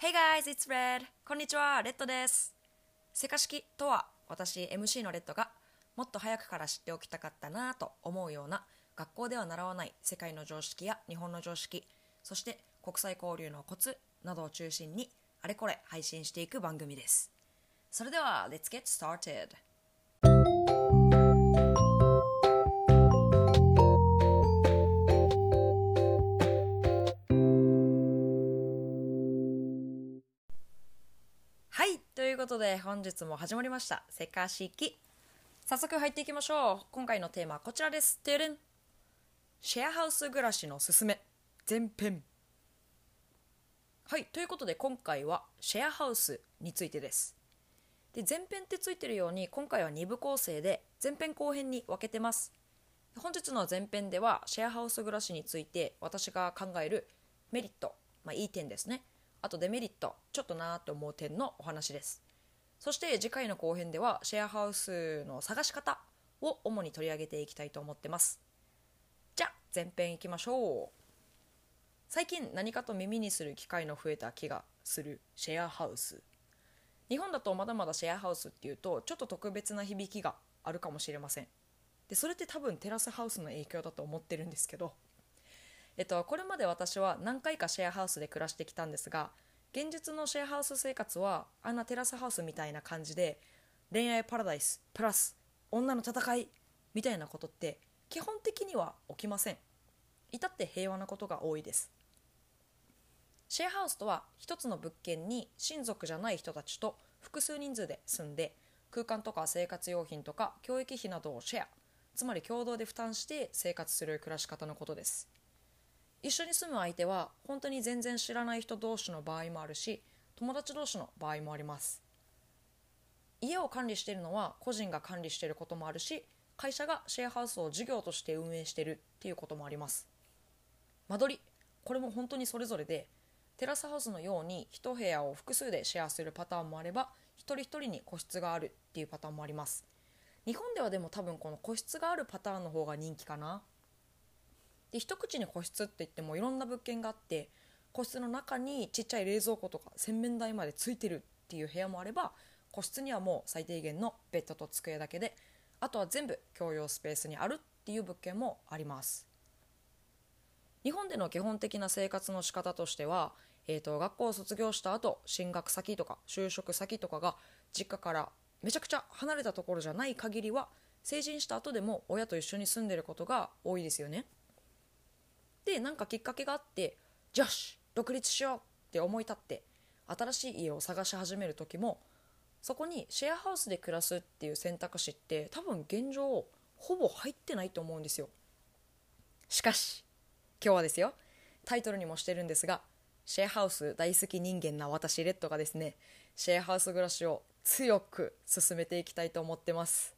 Hey guys, it's Red! こんにちは、レッドです。セカ式とは、私 MC のレッドがもっと早くから知っておきたかったなぁと思うような学校では習わない世界の常識や日本の常識、そして国際交流のコツなどを中心にあれこれ配信していく番組です。それでは、Let's get started! ことで本日も始まりました「セカ式」早速入っていきましょう。今回のテーマはこちらです。てるん。シェアハウス暮らしのすすめ。前編。はいということで今回はシェアハウスについてです。で前編ってついてるように今回は2部構成で前編後編に分けてます。本日の前編ではシェアハウス暮らしについて私が考えるメリット、まあ、いい点ですね。あとデメリット。ちょっとなーって思う点のお話です。そして次回の後編ではシェアハウスの探し方を主に取り上げていきたいと思ってます。じゃあ前編いきましょう。最近何かと耳にする機会の増えた気がするシェアハウス。日本だとまだまだシェアハウスっていうとちょっと特別な響きがあるかもしれません。でそれって多分テラスハウスの影響だと思ってるんですけど。えっと、これまで私は何回かシェアハウスで暮らしてきたんですが現実のシェアハウス生活はあんなテラスハウスみたいな感じで恋愛パラダイスプラス女の戦いみたいなことって基本的には起きません。至って平和なことが多いです。シェアハウスとは一つの物件に親族じゃない人たちと複数人数で住んで空間とか生活用品とか教育費などをシェア。つまり共同で負担して生活する暮らし方のことです。一緒に住む相手は本当に全然知らない人同士の場合もあるし友達同士の場合もあります。家を管理しているのは個人が管理していることもあるし会社がシェアハウスを事業として運営しているっていうこともあります。間取りこれも本当にそれぞれでテラスハウスのように一部屋を複数でシェアするパターンもあれば一人一人に個室があるっていうパターンもあります。日本ではでも多分この個室があるパターンの方が人気かな。で一口に個室って言ってもいろんな物件があって個室の中にちっちゃい冷蔵庫とか洗面台までついてるっていう部屋もあれば個室にはもう最低限のベッドと机だけであとは全部共用スペースにあるっていう物件もあります。日本での基本的な生活の仕方としては、えー、と学校を卒業した後進学先とか就職先とかが実家からめちゃくちゃ離れたところじゃない限りは成人した後でも親と一緒に住んでることが多いですよね。でなんかきっかけがあってよし独立しようって思い立って新しい家を探し始める時もそこにシェアハウスで暮らすっていう選択肢って多分現状ほぼ入ってないと思うんですよ。しかし今日はですよタイトルにもしてるんですがシェアハウス大好き人間な私レッドがですねシェアハウス暮らしを強く進めていきたいと思ってます。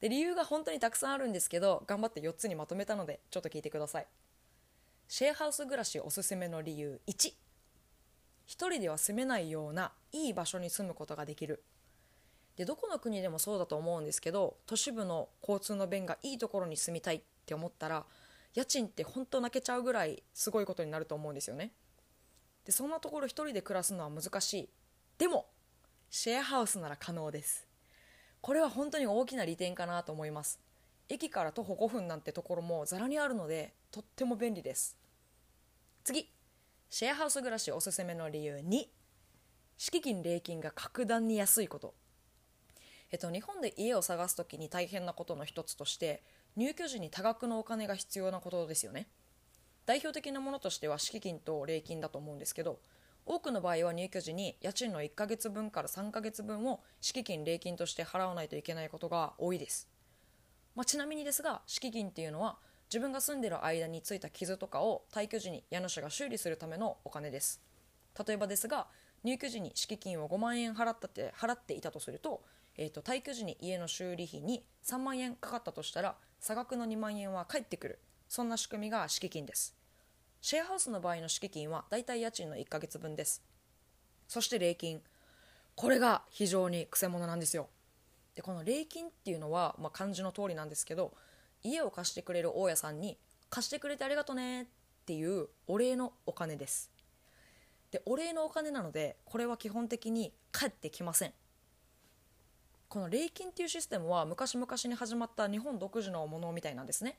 で理由が本当にたくさんあるんですけど頑張って4つにまとめたのでちょっと聞いてください。シェアハウス暮らしおすすめの理由。1一人では住めないようないい場所に住むことができる。でどこの国でもそうだと思うんですけど都市部の交通の便がいいところに住みたいって思ったら家賃って本当泣けちゃうぐらいすごいことになると思うんですよね。でそんなところ一人で暮らすのは難しい。でもシェアハウスなら可能です。これは本当に大きな利点かなと思います。駅から徒歩5分なんてところもざらにあるのでとっても便利です。次。シェアハウス暮らしおすすめの理由2敷金礼金が格段に安いこと。えっと日本で家を探す時に大変なことの一つとして入居時に多額のお金が必要なことですよね。代表的なものとしては敷金と礼金だと思うんですけど多くの場合は入居時に家賃の1ヶ月分から3ヶ月分を敷金礼金として払わないといけないことが多いです。まあ、ちなみにですが敷金っていうのは自分が住んでる間についた傷とかを退去時に家主が修理するためのお金です。例えばですが入居時に敷金を5万円払ったって払っていたとすると,、えー、と退去時に家の修理費に3万円かかったとしたら差額の2万円は返ってくる。そんな仕組みが敷金です。シェアハウスの場合の敷金はだいたい家賃の1ヶ月分です。そして礼金。これが非常にくせ者なんですよ。でこの礼金っていうのは、まあ、漢字の通りなんですけど家を貸してくれる大家さんに貸してくれてありがとねっていうお礼のお金です。でお礼のお金なのでこれは基本的に返ってきません。この礼金っていうシステムは昔々に始まった日本独自のものみたいなんですね。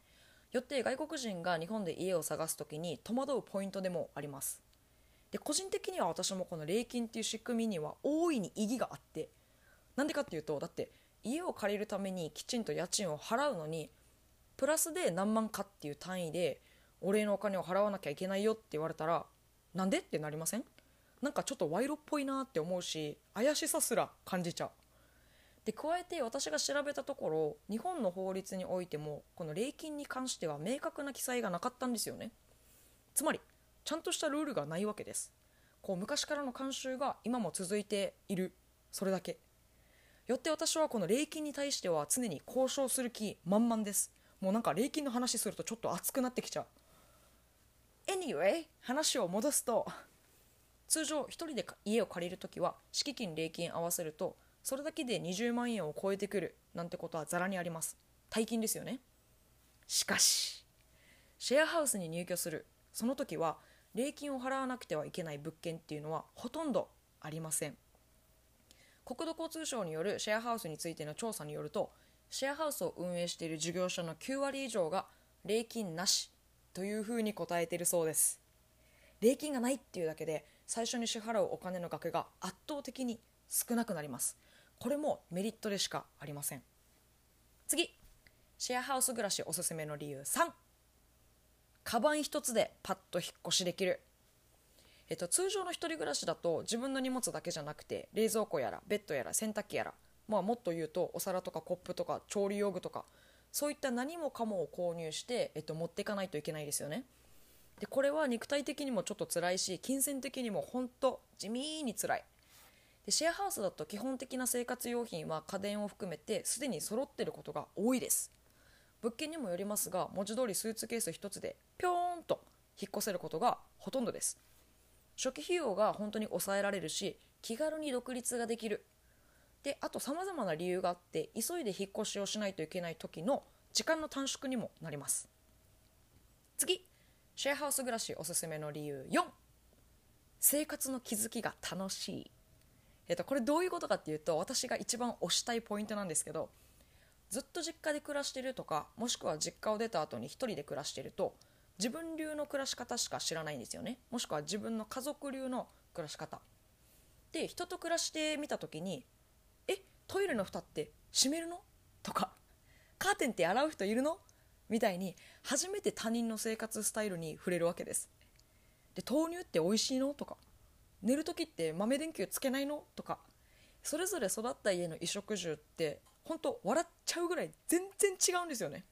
よって外国人が日本で家を探す時に戸惑うポイントでもあります。で個人的には私もこの礼金っていう仕組みには大いに意義があってなんでかっていうとだって家を借りるためにきちんと家賃を払うのにプラスで何万かっていう単位でお礼のお金を払わなきゃいけないよって言われたらなんでってなりません？なんかちょっと賄賂っぽいなって思うし怪しさすら感じちゃう。で加えて私が調べたところ日本の法律においてもこの礼金に関しては明確な記載がなかったんですよね。つまりちゃんとしたルールがないわけです。こう昔からの慣習が今も続いている。それだけ。よって私はこの礼金に対しては常に交渉する気満々です。もうなんか礼金の話するとちょっと熱くなってきちゃう。Anyway 話を戻すと通常1人で家を借りるときは敷金礼金合わせるとそれだけで20万円を超えてくるなんてことはざらにあります。大金ですよね。しかしシェアハウスに入居するその時は礼金を払わなくてはいけない物件っていうのはほとんどありません。国土交通省によるシェアハウスについての調査によるとシェアハウスを運営している事業者の9割以上が礼金なしというふうに答えているそうです。礼金がないっていうだけで最初に支払うお金の額が圧倒的に少なくなります。これもメリットでしかありません。次。シェアハウス暮らしおすすめの理由3カバン一つでパッと引っ越しできる。えっと、通常の1人暮らしだと自分の荷物だけじゃなくて冷蔵庫やらベッドやら洗濯機やら、まあ、もっと言うとお皿とかコップとか調理用具とかそういった何もかもを購入して、えっと、持っていかないといけないですよね。でこれは肉体的にもちょっと辛いし金銭的にも本当地味に辛い。でシェアハウスだと基本的な生活用品は家電を含めてすでに揃ってることが多いです。物件にもよりますが文字通りスーツケース1つでぴょーんと引っ越せることがほとんどです。初期費用が本当に抑えられるし気軽に独立ができる。であとさまざまな理由があって急いで引っ越しをしないといけない時の時間の短縮にもなります。次シェアハウス暮らしおすすめの理由。4生活の気づきが楽しい。えっと、これどういうことかっていうと私が一番推したいポイントなんですけどずっと実家で暮らしてるとかもしくは実家を出た後に1人で暮らしてると自分流の暮らし方しか知らないんですよね。もしくは自分の家族流の暮らし方。で人と暮らしてみた時に「えトイレの蓋って閉めるの?」とか「カーテンって洗う人いるの?」みたいに初めて他人の生活スタイルに触れるわけです。で豆乳って美味しいの？とか寝る時って豆電球つけないの？とかそれぞれ育った家の衣食住って本当笑っちゃうぐらい全然違うんですよね。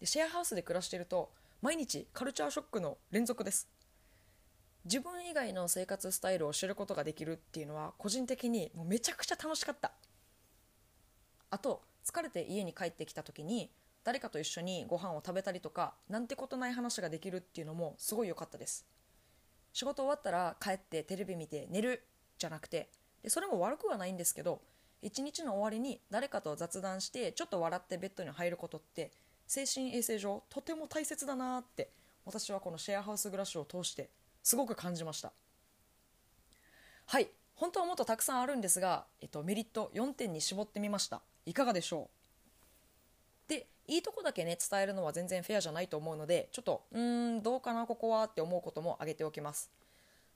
でシェアハウスで暮らしてると毎日カルチャーショックの連続です。自分以外の生活スタイルを知ることができるっていうのは個人的にもうめちゃくちゃ楽しかった。あと疲れて家に帰ってきた時に誰かと一緒にご飯を食べたりとかなんてことない話ができるっていうのもすごい良かったです。仕事終わったら帰ってテレビ見て寝るじゃなくてでそれも悪くはないんですけど一日の終わりに誰かと雑談してちょっと笑ってベッドに入ることって精神衛生上とても大切だなって私はこのシェアハウス暮らしを通してすごく感じました。はい本当はもっとたくさんあるんですが、えっと、メリット4点に絞ってみました。いかがでしょう？でいいとこだけね伝えるのは全然フェアじゃないと思うのでちょっとうーんどうかなここはって思うことも挙げておきます。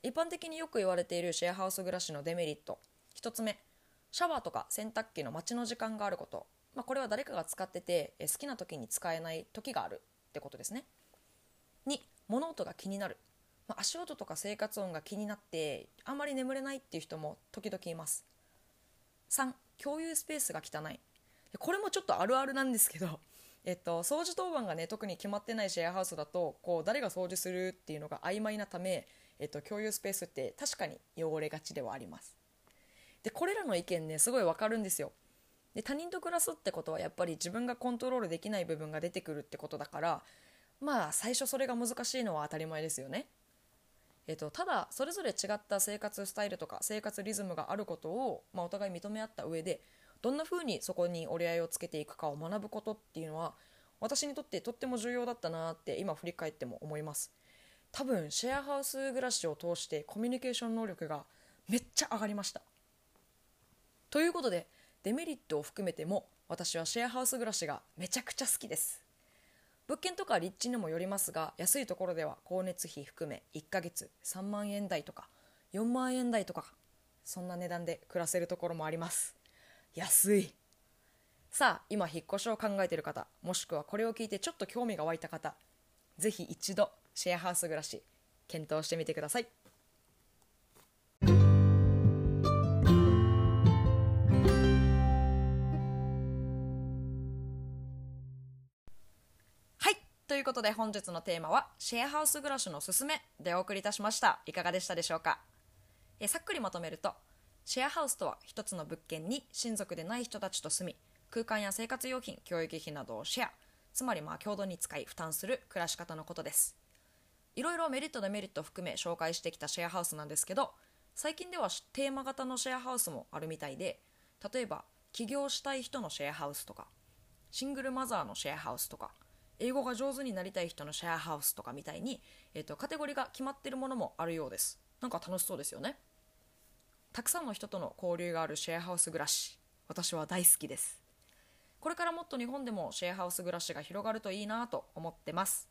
一般的によく言われているシェアハウス暮らしのデメリット。1つ目シャワーとか洗濯機の待ちの時間があること、まあ、これは誰かが使っててえ好きな時に使えない時があるってことですね。2物音が気になる、まあ、足音とか生活音が気になってあんまり眠れないっていう人も時々います。3共有スペースが汚い。これもちょっとあるあるなんですけど えっと、掃除当番がね特に決まってないシェアハウスだとこう誰が掃除するっていうのが曖昧なため、えっと、共有スペースって確かに汚れがちではあります。でこれらの意見ねすごいわかるんですよ。で他人と暮らすってことはやっぱり自分がコントロールできない部分が出てくるってことだからまあ最初それが難しいのは当たり前ですよね。えっと、ただそれぞれ違った生活スタイルとか生活リズムがあることを、まあ、お互い認め合った上でどんな風にそこに折り合いをつけていくかを学ぶことっていうのは私にとってとっても重要だったなって今振り返っても思います。多分シェアハウス暮らしを通してコミュニケーション能力がめっちゃ上がりました。ということでデメリットを含めても私はシェアハウス暮らしがめちゃくちゃ好きです。物件とか立地にもよりますが安いところでは光熱費含め1ヶ月3万円台とか4万円台とかそんな値段で暮らせるところもあります。安い。さあ今引っ越しを考えている方もしくはこれを聞いてちょっと興味が湧いた方ぜひ一度シェアハウス暮らし検討してみてください。いということで本日のテーマはシェアハウス暮らしのすすめでお送りいたしました。いかがでしたでしょうか？えさっくりまとめるとシェアハウスとは一つの物件に親族でない人たちと住み空間や生活用品教育費などをシェアつまりまあ共同に使い負担する暮らし方のことです。いろいろメリットデメリットを含め紹介してきたシェアハウスなんですけど最近ではテーマ型のシェアハウスもあるみたいで例えば起業したい人のシェアハウスとかシングルマザーのシェアハウスとか英語が上手になりたい人のシェアハウスとかみたいに、えーと、カテゴリーが決まってるものもあるようです。なんか楽しそうですよね。たくさんの人との交流があるシェアハウス暮らし私は大好きです。これからもっと日本でもシェアハウス暮らしが広がるといいなと思ってます。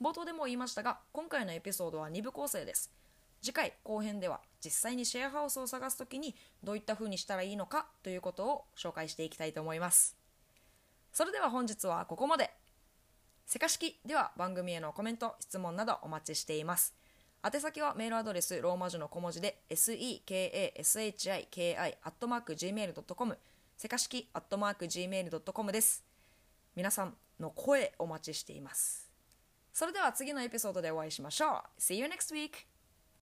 冒頭でも言いましたが今回のエピソードは2部構成です。次回後編では実際にシェアハウスを探す時にどういった風にしたらいいのかということを紹介していきたいと思います。それでは本日はここまで。せかしき。では番組へのコメント質問などお待ちしています。宛先はメールアドレスローマ字の小文字で sekashiki.gmail.com せかしき .gmail.com です。皆さんの声お待ちしています。それでは次のエピソードでお会いしましょう。See you next week!